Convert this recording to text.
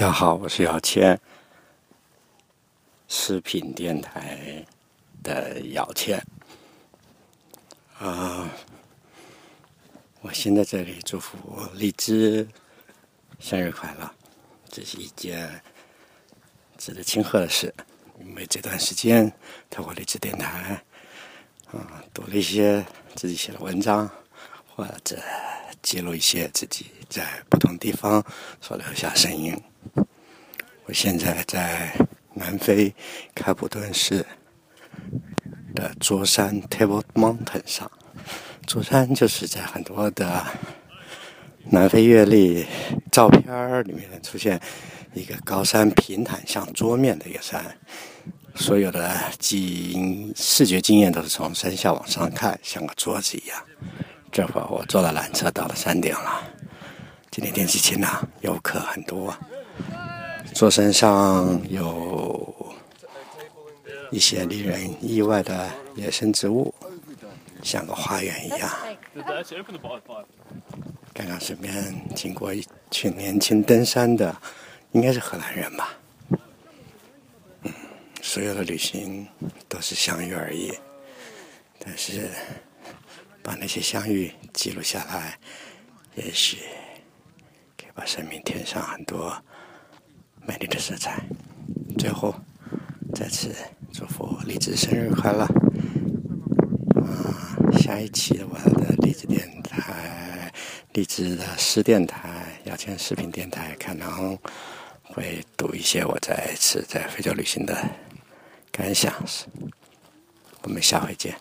大家好，我是姚谦，视频电台的姚谦。啊，我先在这里祝福荔枝生日快乐，这是一件值得庆贺的事，因为这段时间透过荔枝电台，啊，读了一些自己写的文章，或者记录一些自己在不同地方所留下声音。我现在在南非开普敦市的桌山 Table Mountain 上，桌山就是在很多的南非阅历照片里面出现一个高山平坦像桌面的一个山，所有的经视觉经验都是从山下往上看，像个桌子一样。这会儿我坐了缆车到了山顶了，今天天气晴朗，游客很多。座山上有一些令人意外的野生植物，像个花园一样。刚刚身边经过一群年轻登山的，应该是荷兰人吧。所有的旅行都是相遇而已，但是把那些相遇记录下来，也许可以把生命添上很多。美丽的色彩。最后，再次祝福荔枝生日快乐！啊，下一期我的荔枝电台、荔枝的诗电台、邀请视频电台，可能会读一些我在次在非洲旅行的感想。我们下回见。